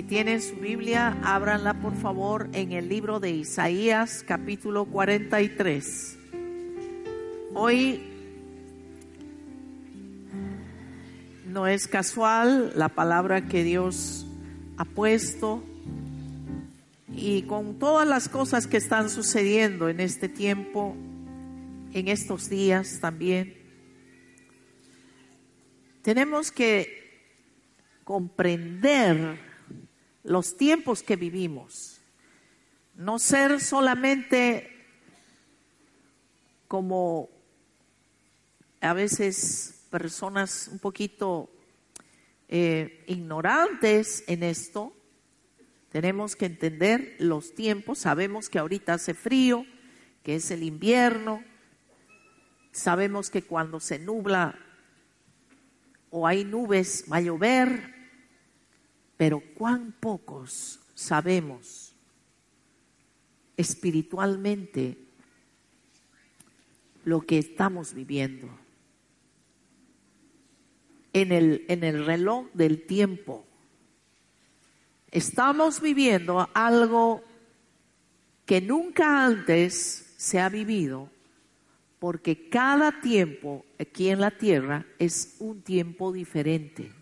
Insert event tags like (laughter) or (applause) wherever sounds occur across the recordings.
Si tienen su Biblia, ábranla por favor en el libro de Isaías capítulo 43. Hoy no es casual la palabra que Dios ha puesto y con todas las cosas que están sucediendo en este tiempo, en estos días también, tenemos que comprender los tiempos que vivimos, no ser solamente como a veces personas un poquito eh, ignorantes en esto, tenemos que entender los tiempos, sabemos que ahorita hace frío, que es el invierno, sabemos que cuando se nubla o hay nubes va a llover, pero cuán pocos sabemos espiritualmente lo que estamos viviendo en el, en el reloj del tiempo. Estamos viviendo algo que nunca antes se ha vivido, porque cada tiempo aquí en la tierra es un tiempo diferente.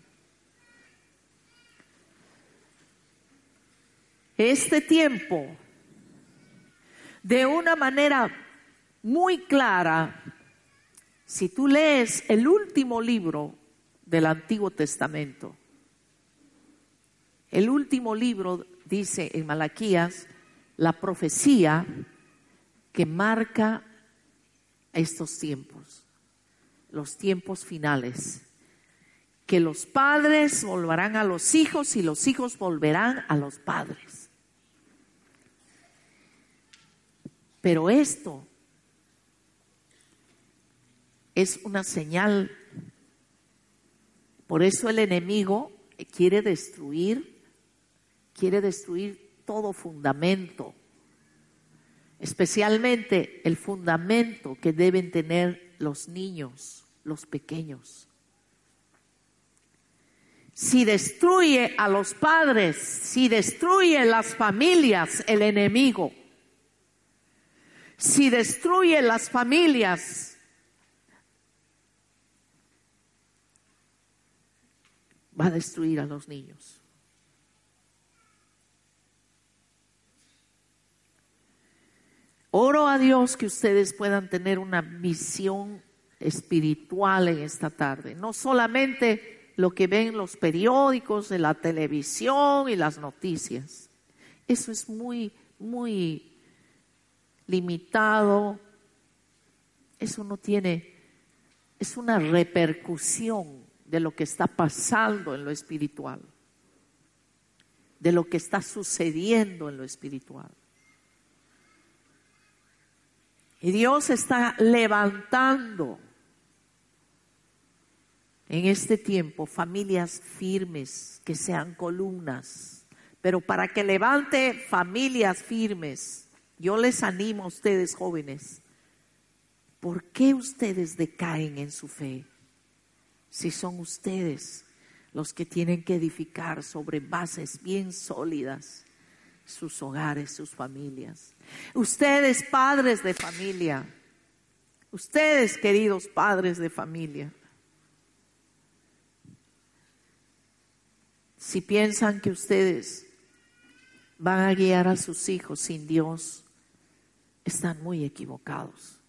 Este tiempo, de una manera muy clara, si tú lees el último libro del Antiguo Testamento, el último libro dice en Malaquías la profecía que marca estos tiempos, los tiempos finales, que los padres volverán a los hijos y los hijos volverán a los padres. Pero esto es una señal, por eso el enemigo quiere destruir quiere destruir todo fundamento, especialmente el fundamento que deben tener los niños, los pequeños. Si destruye a los padres, si destruye las familias, el enemigo, si destruye las familias, va a destruir a los niños. Oro a Dios que ustedes puedan tener una visión espiritual en esta tarde, no solamente lo que ven los periódicos, de la televisión y las noticias. Eso es muy, muy limitado. Eso no tiene, es una repercusión de lo que está pasando en lo espiritual, de lo que está sucediendo en lo espiritual. Y Dios está levantando en este tiempo familias firmes, que sean columnas. Pero para que levante familias firmes, yo les animo a ustedes jóvenes, ¿por qué ustedes decaen en su fe? Si son ustedes los que tienen que edificar sobre bases bien sólidas sus hogares, sus familias. Ustedes, padres de familia, ustedes, queridos padres de familia, si piensan que ustedes van a guiar a sus hijos sin Dios, están muy equivocados.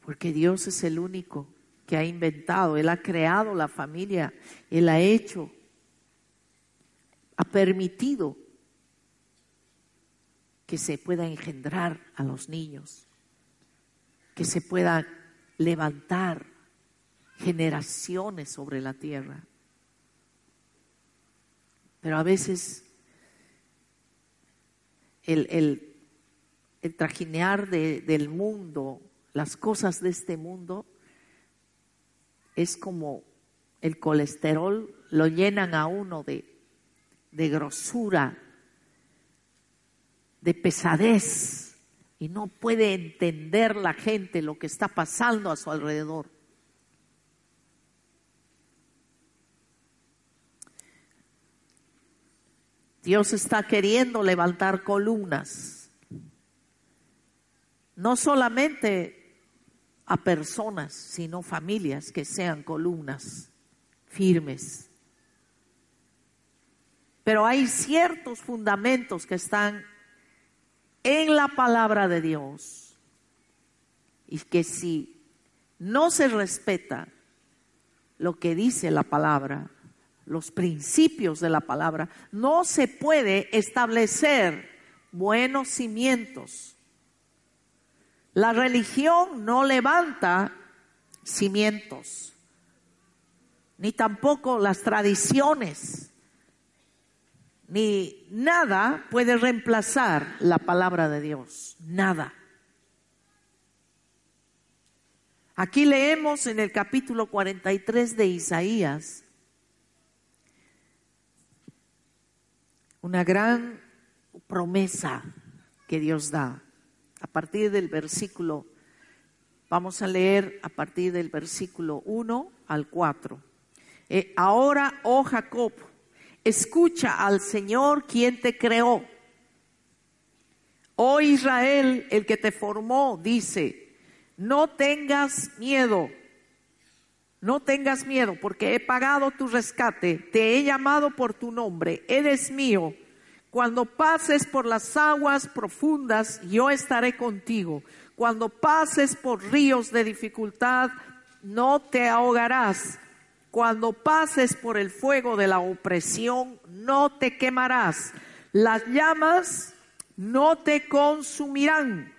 Porque Dios es el único que ha inventado, Él ha creado la familia, Él ha hecho ha permitido que se pueda engendrar a los niños, que se pueda levantar generaciones sobre la tierra. Pero a veces el, el, trajinear del mundo, las cosas de este mundo, es como el colesterol, lo llenan a uno de, de grosura, de pesadez, y no puede entender la gente lo que está pasando a su alrededor. Dios está queriendo levantar columnas, no solamente a personas, sino familias que sean columnas firmes. Pero hay ciertos fundamentos que están en la palabra de Dios y que si no se respeta lo que dice la palabra, los principios de la palabra, no se puede establecer buenos cimientos. La religión no levanta cimientos, ni tampoco las tradiciones, ni nada puede reemplazar la palabra de Dios, nada. Aquí leemos en el capítulo 43 de Isaías una gran promesa que Dios da. A partir del versículo, vamos a leer a partir del versículo 1 al 4. Eh, ahora, oh Jacob, escucha al Señor quien te creó. Oh Israel, el que te formó, dice, no tengas miedo no tengas miedo, porque he pagado tu rescate, te he llamado por tu nombre, eres mío. Cuando pases por las aguas profundas, yo estaré contigo. Cuando pases por ríos de dificultad, no te ahogarás. Cuando pases por el fuego de la opresión, no te quemarás. Las llamas no te consumirán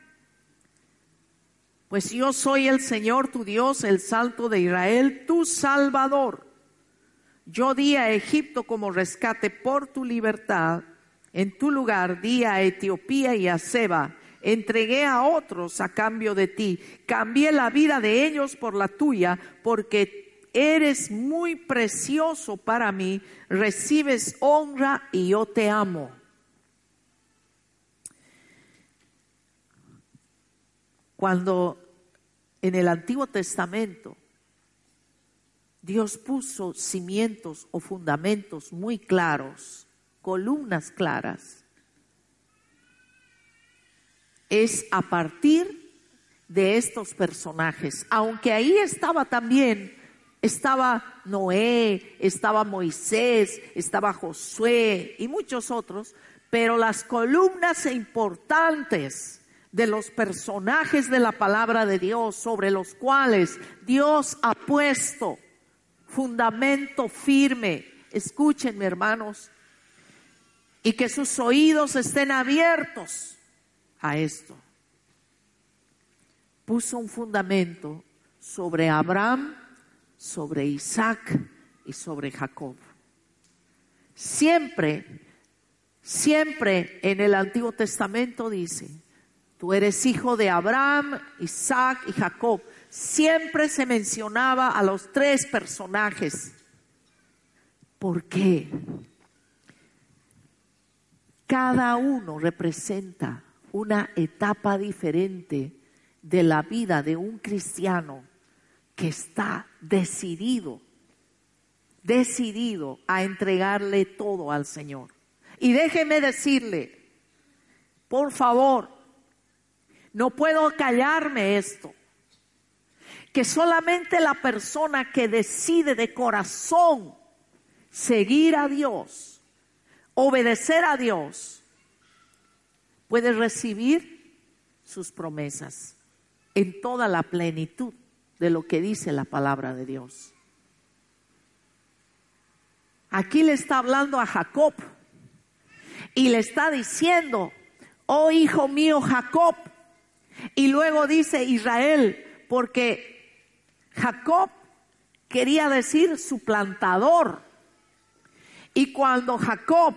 pues yo soy el Señor tu Dios, el Salto de Israel, tu Salvador. Yo di a Egipto como rescate por tu libertad. En tu lugar di a Etiopía y a Seba. Entregué a otros a cambio de ti. Cambié la vida de ellos por la tuya, porque eres muy precioso para mí. Recibes honra y yo te amo. Cuando en el Antiguo Testamento Dios puso cimientos o fundamentos muy claros, columnas claras, es a partir de estos personajes, aunque ahí estaba también, estaba Noé, estaba Moisés, estaba Josué y muchos otros, pero las columnas importantes de los personajes de la palabra de Dios sobre los cuales Dios ha puesto fundamento firme. Escúchenme, hermanos, y que sus oídos estén abiertos a esto. Puso un fundamento sobre Abraham, sobre Isaac y sobre Jacob. Siempre, siempre en el Antiguo Testamento dice, Tú eres hijo de Abraham, Isaac y Jacob. Siempre se mencionaba a los tres personajes. ¿Por qué? Cada uno representa una etapa diferente de la vida de un cristiano que está decidido, decidido a entregarle todo al Señor. Y déjeme decirle, por favor, no puedo callarme esto. Que solamente la persona que decide de corazón seguir a Dios, obedecer a Dios, puede recibir sus promesas en toda la plenitud de lo que dice la palabra de Dios. Aquí le está hablando a Jacob y le está diciendo, oh hijo mío Jacob, y luego dice Israel, porque Jacob quería decir suplantador. Y cuando Jacob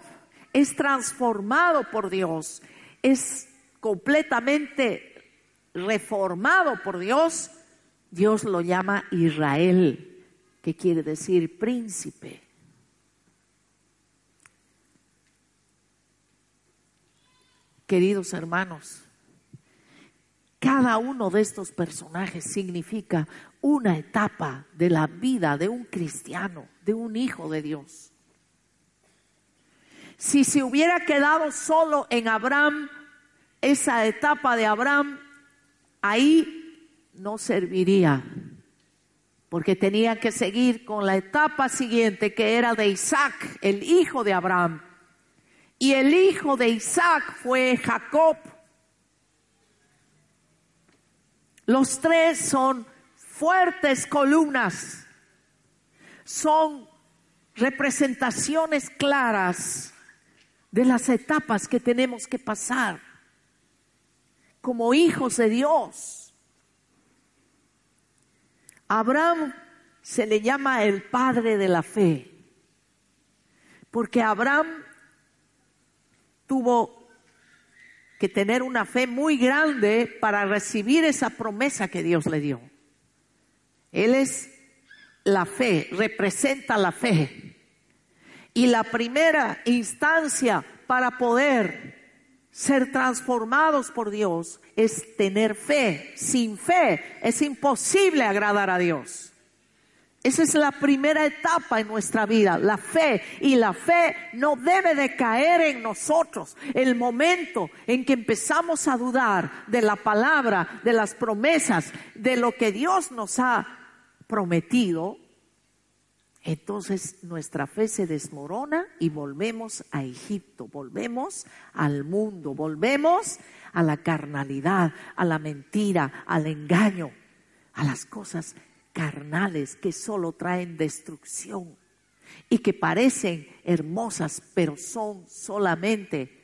es transformado por Dios, es completamente reformado por Dios, Dios lo llama Israel, que quiere decir príncipe. Queridos hermanos, cada uno de estos personajes significa una etapa de la vida de un cristiano, de un hijo de Dios. Si se hubiera quedado solo en Abraham, esa etapa de Abraham, ahí no serviría, porque tenía que seguir con la etapa siguiente que era de Isaac, el hijo de Abraham. Y el hijo de Isaac fue Jacob. Los tres son fuertes columnas, son representaciones claras de las etapas que tenemos que pasar como hijos de Dios. Abraham se le llama el padre de la fe, porque Abraham tuvo que tener una fe muy grande para recibir esa promesa que Dios le dio. Él es la fe, representa la fe. Y la primera instancia para poder ser transformados por Dios es tener fe. Sin fe es imposible agradar a Dios. Esa es la primera etapa en nuestra vida, la fe. Y la fe no debe de caer en nosotros. El momento en que empezamos a dudar de la palabra, de las promesas, de lo que Dios nos ha prometido, entonces nuestra fe se desmorona y volvemos a Egipto, volvemos al mundo, volvemos a la carnalidad, a la mentira, al engaño, a las cosas carnales que solo traen destrucción y que parecen hermosas, pero son solamente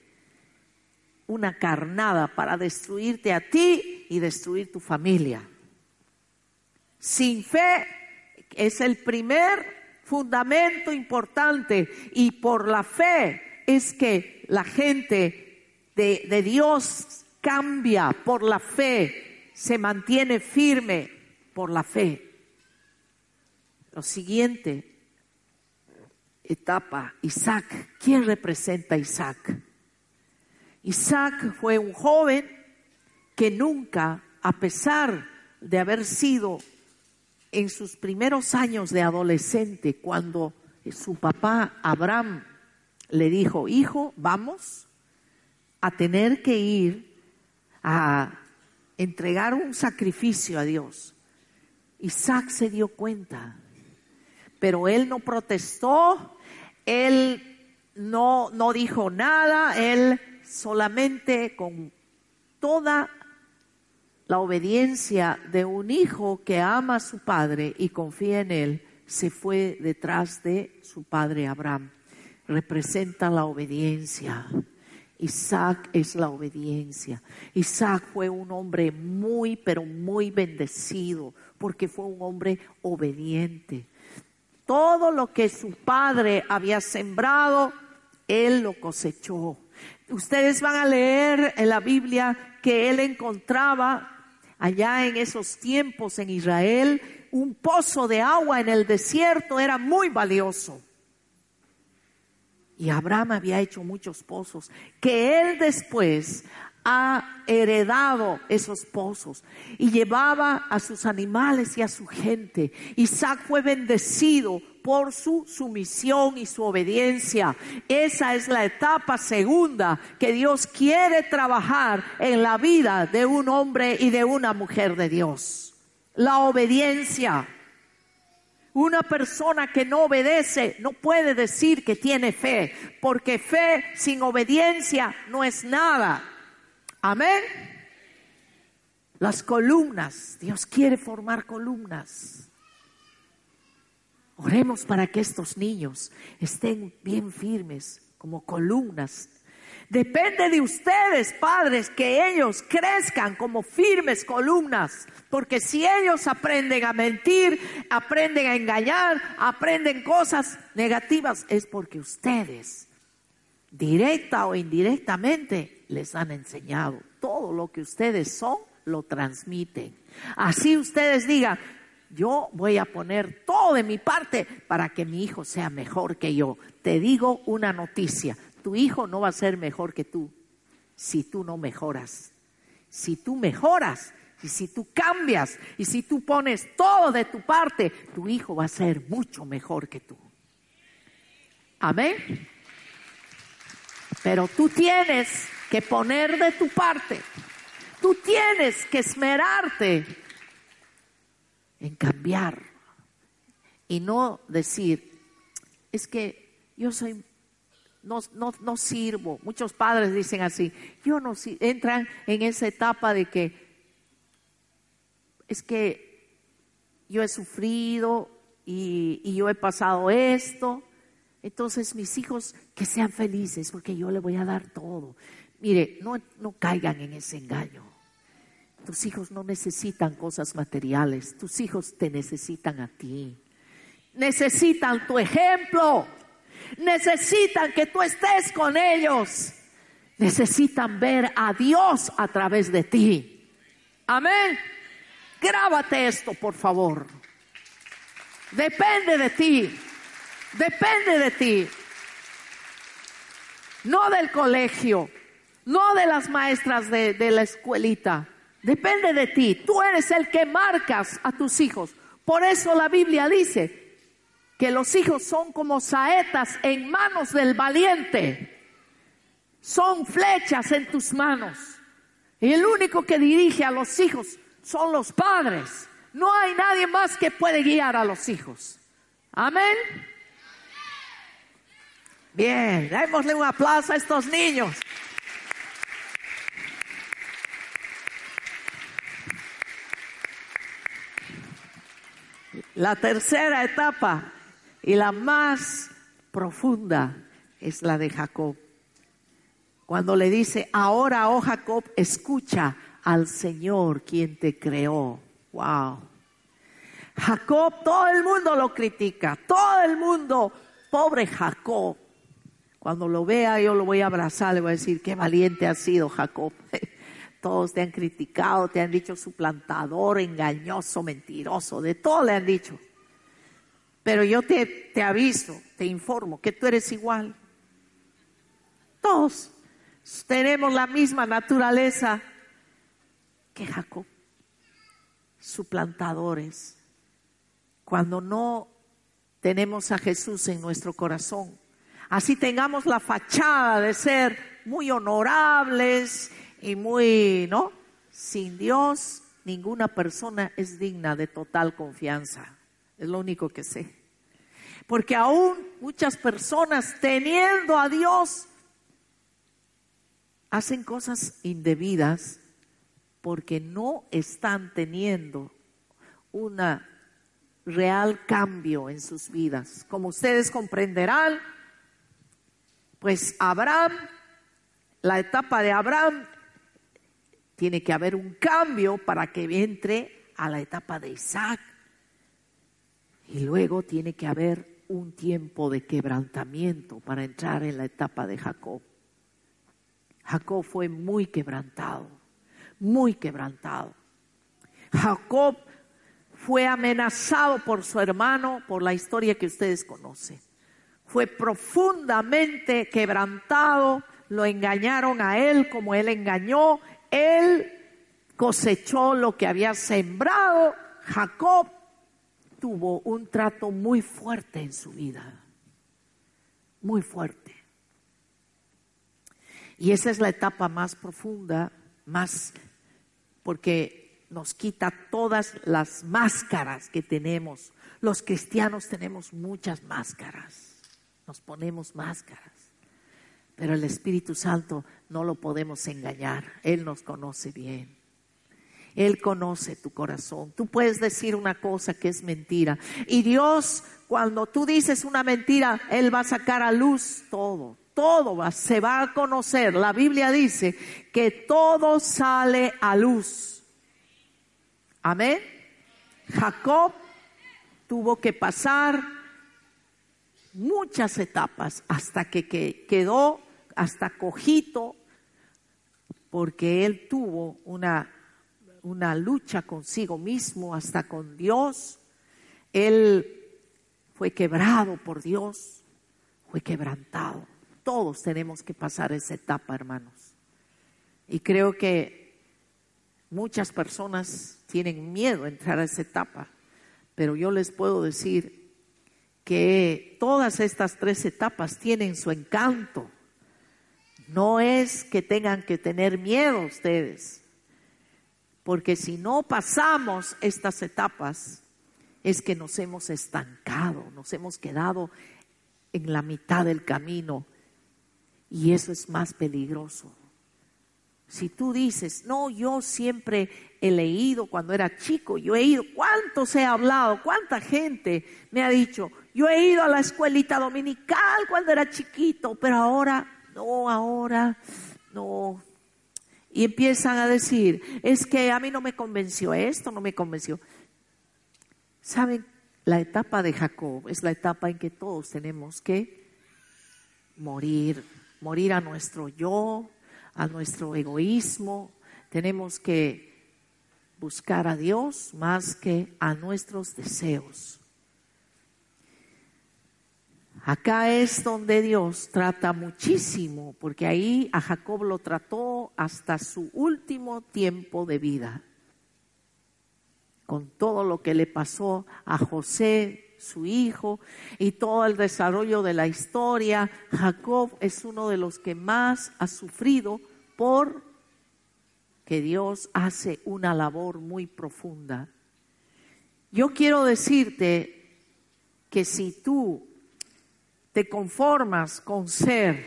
una carnada para destruirte a ti y destruir tu familia. Sin fe es el primer fundamento importante y por la fe es que la gente de, Dios cambia por la fe, se mantiene firme por la fe. Lo siguiente, etapa, Isaac. ¿Quién representa a Isaac? Isaac fue un joven que nunca, a pesar de haber sido en sus primeros años de adolescente, cuando su papá Abraham le dijo, hijo, vamos a tener que ir a entregar un sacrificio a Dios. Isaac se dio cuenta, pero él no protestó, él no, no dijo nada, él solamente con toda la obediencia de un hijo que ama a su padre y confía en él, se fue detrás de su padre Abraham. Representa la obediencia. Isaac es la obediencia. Isaac fue un hombre muy, pero muy bendecido, porque fue un hombre obediente. Todo lo que su padre había sembrado, él lo cosechó. Ustedes van a leer en la Biblia que él encontraba allá en esos tiempos en Israel, un pozo de agua en el desierto era muy valioso. Y Abraham había hecho muchos pozos que él después ha heredado esos pozos y llevaba a sus animales y a su gente. Isaac fue bendecido por su sumisión y su obediencia. Esa es la etapa segunda que Dios quiere trabajar en la vida de un hombre y de una mujer de Dios. La obediencia. Una persona que no obedece no puede decir que tiene fe, porque fe sin obediencia no es nada. Amén. Las columnas, Dios quiere formar columnas. Oremos para que estos niños estén bien firmes como columnas. Depende de ustedes, padres, que ellos crezcan como firmes columnas, porque si ellos aprenden a mentir, aprenden a engañar, aprenden cosas negativas, es porque ustedes, directa o indirectamente, les han enseñado. Todo lo que ustedes son, lo transmiten. Así ustedes digan, yo voy a poner todo de mi parte para que mi hijo sea mejor que yo. Te digo una noticia, tu hijo no va a ser mejor que tú si tú no mejoras. Si tú mejoras y si tú cambias y si tú pones todo de tu parte, tu hijo va a ser mucho mejor que tú. Amén. Pero tú tienes que poner de tu parte. Tú tienes que esmerarte en cambiar y no decir, es que yo soy, no, no, no sirvo. Muchos padres dicen así, yo no entran en esa etapa de que es que yo he sufrido y, y yo he pasado esto. Entonces mis hijos que sean felices porque yo le voy a dar todo. Mire, no, no caigan en ese engaño. Tus hijos no necesitan cosas materiales, tus hijos te necesitan a ti. Necesitan tu ejemplo, necesitan que tú estés con ellos, necesitan ver a Dios a través de ti. Amén. Grábate esto, por favor. Depende de ti, depende de ti. No del colegio, no de las maestras de, de la escuelita Depende de ti. Tú eres el que marcas a tus hijos. Por eso la Biblia dice que los hijos son como saetas en manos del valiente. Son flechas en tus manos. Y el único que dirige a los hijos son los padres. No hay nadie más que puede guiar a los hijos. Amén. Bien, démosle un aplauso a estos niños. La tercera etapa y la más profunda es la de Jacob. Cuando le dice, ahora, oh Jacob, escucha al Señor quien te creó. Wow. Jacob, todo el mundo lo critica, todo el mundo, pobre Jacob. Cuando lo vea yo lo voy a abrazar, le voy a decir, qué valiente ha sido Jacob. (laughs) Todos te han criticado, te han dicho suplantador, engañoso, mentiroso, de todo le han dicho. Pero yo te, te aviso, te informo que tú eres igual. Todos tenemos la misma naturaleza que Jacob. Suplantadores. Cuando no tenemos a Jesús en nuestro corazón, así tengamos la fachada de ser muy honorables y muy, ¿no? Sin Dios, ninguna persona es digna de total confianza. Es lo único que sé. Porque aún muchas personas teniendo a Dios hacen cosas indebidas porque no están teniendo un real cambio en sus vidas. Como ustedes comprenderán, pues Abraham, la etapa de Abraham tiene que haber un cambio para que entre a la etapa de Isaac. Y luego tiene que haber un tiempo de quebrantamiento para entrar en la etapa de Jacob. Jacob fue muy quebrantado, muy quebrantado. Jacob fue amenazado por su hermano por la historia que ustedes conocen. Fue profundamente quebrantado, lo engañaron a él como él engañó él cosechó lo que había sembrado. Jacob tuvo un trato muy fuerte en su vida, muy fuerte. Y esa es la etapa más profunda, más porque nos quita todas las máscaras que tenemos. Los cristianos tenemos muchas máscaras, nos ponemos máscaras. Pero el Espíritu Santo no lo podemos engañar. Él nos conoce bien. Él conoce tu corazón. Tú puedes decir una cosa que es mentira. Y Dios, cuando tú dices una mentira, Él va a sacar a luz todo. Todo va, se va a conocer. La Biblia dice que todo sale a luz. Amén. Jacob tuvo que pasar muchas etapas hasta que, que quedó hasta cojito, porque él tuvo una, una lucha consigo mismo, hasta con Dios. Él fue quebrado por Dios, fue quebrantado. Todos tenemos que pasar esa etapa, hermanos. Y creo que muchas personas tienen miedo a entrar a esa etapa, pero yo les puedo decir que todas estas tres etapas tienen su encanto No es que tengan que tener miedo ustedes, porque si no pasamos estas etapas, es que nos hemos estancado, nos hemos quedado en la mitad del camino y eso es más peligroso. Si tú dices, no, yo siempre he leído cuando era chico, yo he ido, ¿cuántos he hablado? ¿Cuánta gente me ha dicho, yo he ido a la escuelita dominical cuando era chiquito, pero ahora, no, ahora, no. Y empiezan a decir, es que a mí no me convenció esto, no me convenció. ¿Saben? La etapa de Jacob es la etapa en que todos tenemos que morir, morir a nuestro yo, a nuestro egoísmo, tenemos que buscar a Dios más que a nuestros deseos. Acá es donde Dios trata muchísimo, porque ahí a Jacob lo trató hasta su último tiempo de vida. Con todo lo que le pasó a José, su hijo, y todo el desarrollo de la historia, Jacob es uno de los que más ha sufrido por que Dios hace una labor muy profunda. Yo quiero decirte que si tú te conformas con ser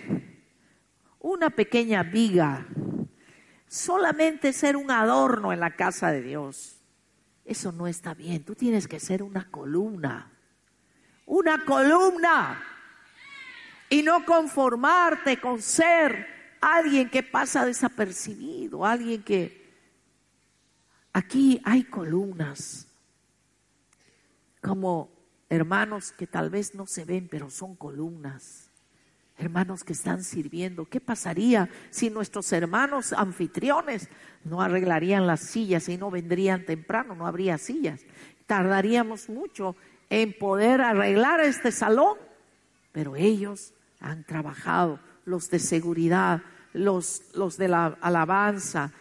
una pequeña viga, solamente ser un adorno en la casa de Dios, eso no está bien. Tú tienes que ser una columna, una columna, y no conformarte con ser alguien que pasa desapercibido, alguien que... Aquí hay columnas, como hermanos que tal vez no se ven, pero son columnas. Hermanos que están sirviendo. ¿Qué pasaría si nuestros hermanos anfitriones no arreglarían las sillas y no vendrían temprano? No habría sillas. Tardaríamos mucho en poder arreglar este salón, pero ellos han trabajado los de seguridad, los, los de la alabanza,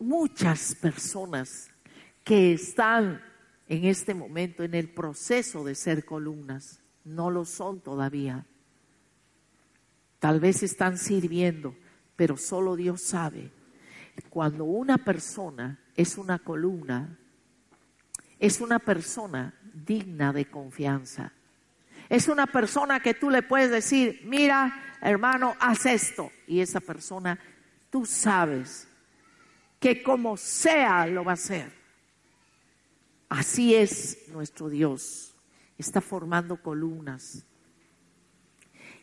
muchas personas que están en este momento en el proceso de ser columnas, no lo son todavía. Tal vez están sirviendo, pero solo Dios sabe. Cuando una persona es una columna, es una persona digna de confianza. Es una persona que tú le puedes decir, mira, hermano, haz esto. Y esa persona, tú sabes que como sea lo va a hacer. Así es nuestro Dios. Está formando columnas.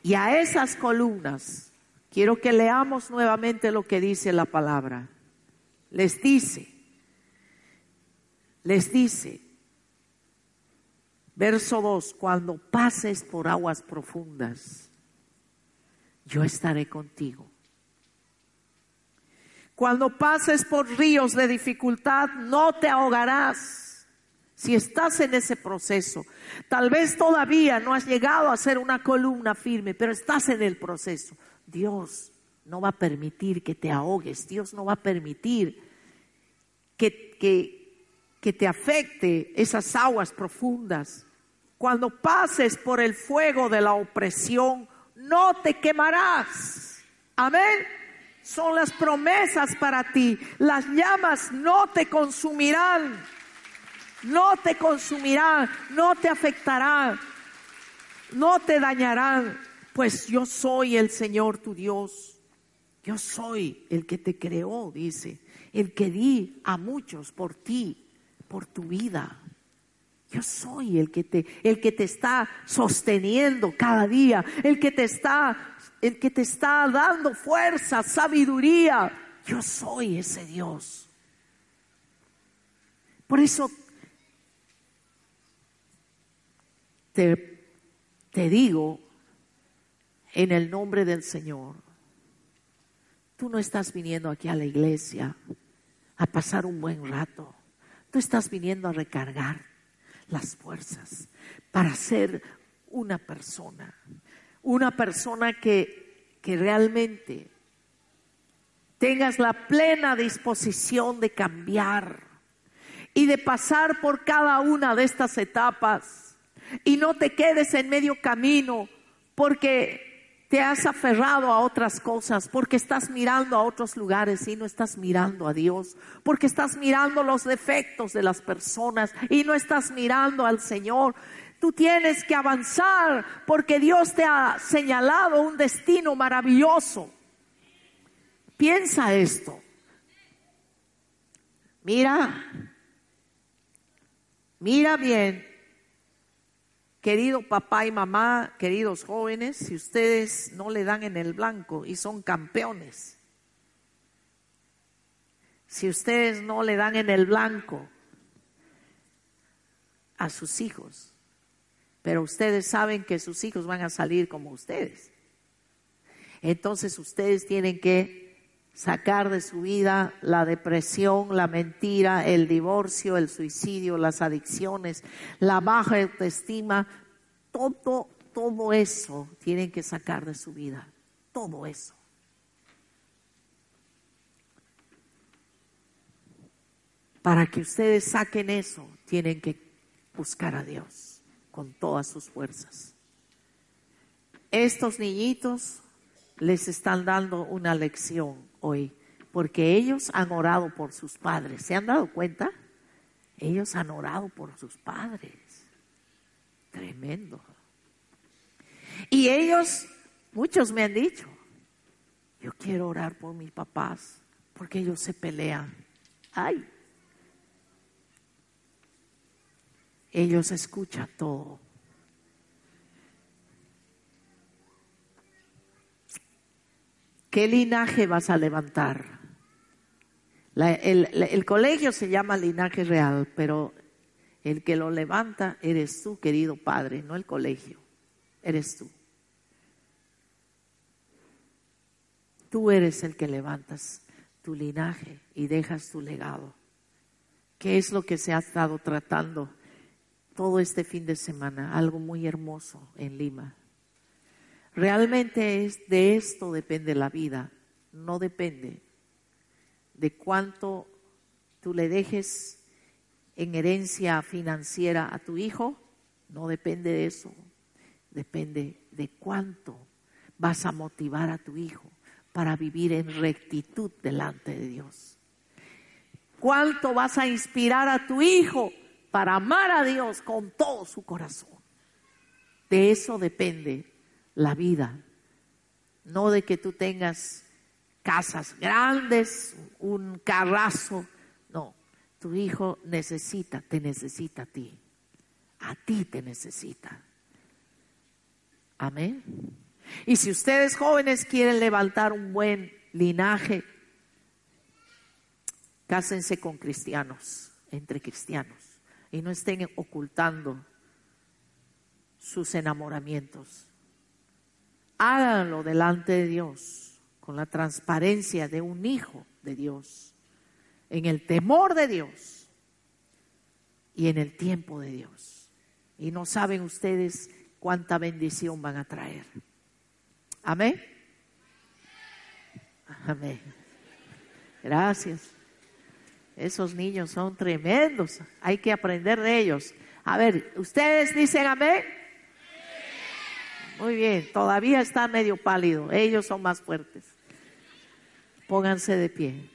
Y a esas columnas, quiero que leamos nuevamente lo que dice la palabra. Les dice, les dice, Verso 2, cuando pases por aguas profundas, yo estaré contigo. Cuando pases por ríos de dificultad, no te ahogarás. Si estás en ese proceso, tal vez todavía no has llegado a ser una columna firme, pero estás en el proceso. Dios no va a permitir que te ahogues, Dios no va a permitir que, que, te afecte esas aguas profundas. Cuando pases por el fuego de la opresión, no te quemarás. Amén. Son las promesas para ti. Las llamas no te consumirán. No te consumirán, no te afectarán, no te dañarán, pues yo soy el Señor tu Dios. Yo soy el que te creó, dice, el que di a muchos por ti, por tu vida. Yo soy el que te, el que te está sosteniendo cada día, el que te está, el que te está dando fuerza, sabiduría. Yo soy ese Dios. Por eso te, te digo en el nombre del Señor, tú no estás viniendo aquí a la iglesia a pasar un buen rato, tú estás viniendo a recargar las fuerzas para ser una persona, una persona que, que realmente tengas la plena disposición de cambiar y de pasar por cada una de estas etapas y no te quedes en medio camino porque te has aferrado a otras cosas, porque estás mirando a otros lugares y no estás mirando a Dios, porque estás mirando los defectos de las personas y no estás mirando al Señor. Tú tienes que avanzar porque Dios te ha señalado un destino maravilloso. Piensa esto. Mira, mira bien Querido papá y mamá, queridos jóvenes, si ustedes no le dan en el blanco y son campeones, si ustedes no le dan en el blanco a sus hijos, pero ustedes saben que sus hijos van a salir como ustedes, entonces ustedes tienen que sacar de su vida la depresión, la mentira, el divorcio, el suicidio, las adicciones, la baja autoestima, todo, todo eso tienen que sacar de su vida, todo eso. Para que ustedes saquen eso, tienen que buscar a Dios con todas sus fuerzas. Estos niñitos les están dando una lección hoy, porque ellos han orado por sus padres. ¿Se han dado cuenta? Ellos han orado por sus padres. Tremendo. Y ellos, muchos me han dicho, yo quiero orar por mis papás, porque ellos se pelean. Ay. Ellos escuchan todo. ¿Qué linaje vas a levantar? el, el, colegio se llama linaje real, pero el que lo levanta eres tú, querido padre, no el colegio, eres tú. Tú eres el que levantas tu linaje y dejas tu legado. ¿Qué es lo que se ha estado tratando todo este fin de semana? Algo muy hermoso en Lima. Realmente es de esto depende la vida, no depende de cuánto tú le dejes en herencia financiera a tu hijo, no depende de eso, depende de cuánto vas a motivar a tu hijo para vivir en rectitud delante de Dios. ¿Cuánto vas a inspirar a tu hijo para amar a Dios con todo su corazón? De eso depende la vida. No de que tú tengas casas grandes, un carrazo. No, tu hijo necesita, te necesita a ti. A ti te necesita. Amén. Y si ustedes jóvenes quieren levantar un buen linaje, cásense con cristianos, entre cristianos, y no estén ocultando sus enamoramientos háganlo delante de Dios, con la transparencia de un hijo de Dios, en el temor de Dios y en el tiempo de Dios. Y no saben ustedes cuánta bendición van a traer. Amén. Amén. Gracias. Esos niños son tremendos. Hay que aprender de ellos. A ver, ustedes dicen amén. Muy bien, todavía está medio pálido. Ellos son más fuertes. Pónganse de pie.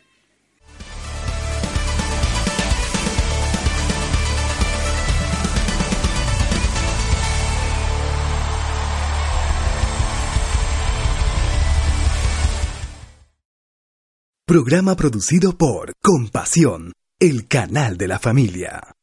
Programa producido por Compasión, el canal de la familia.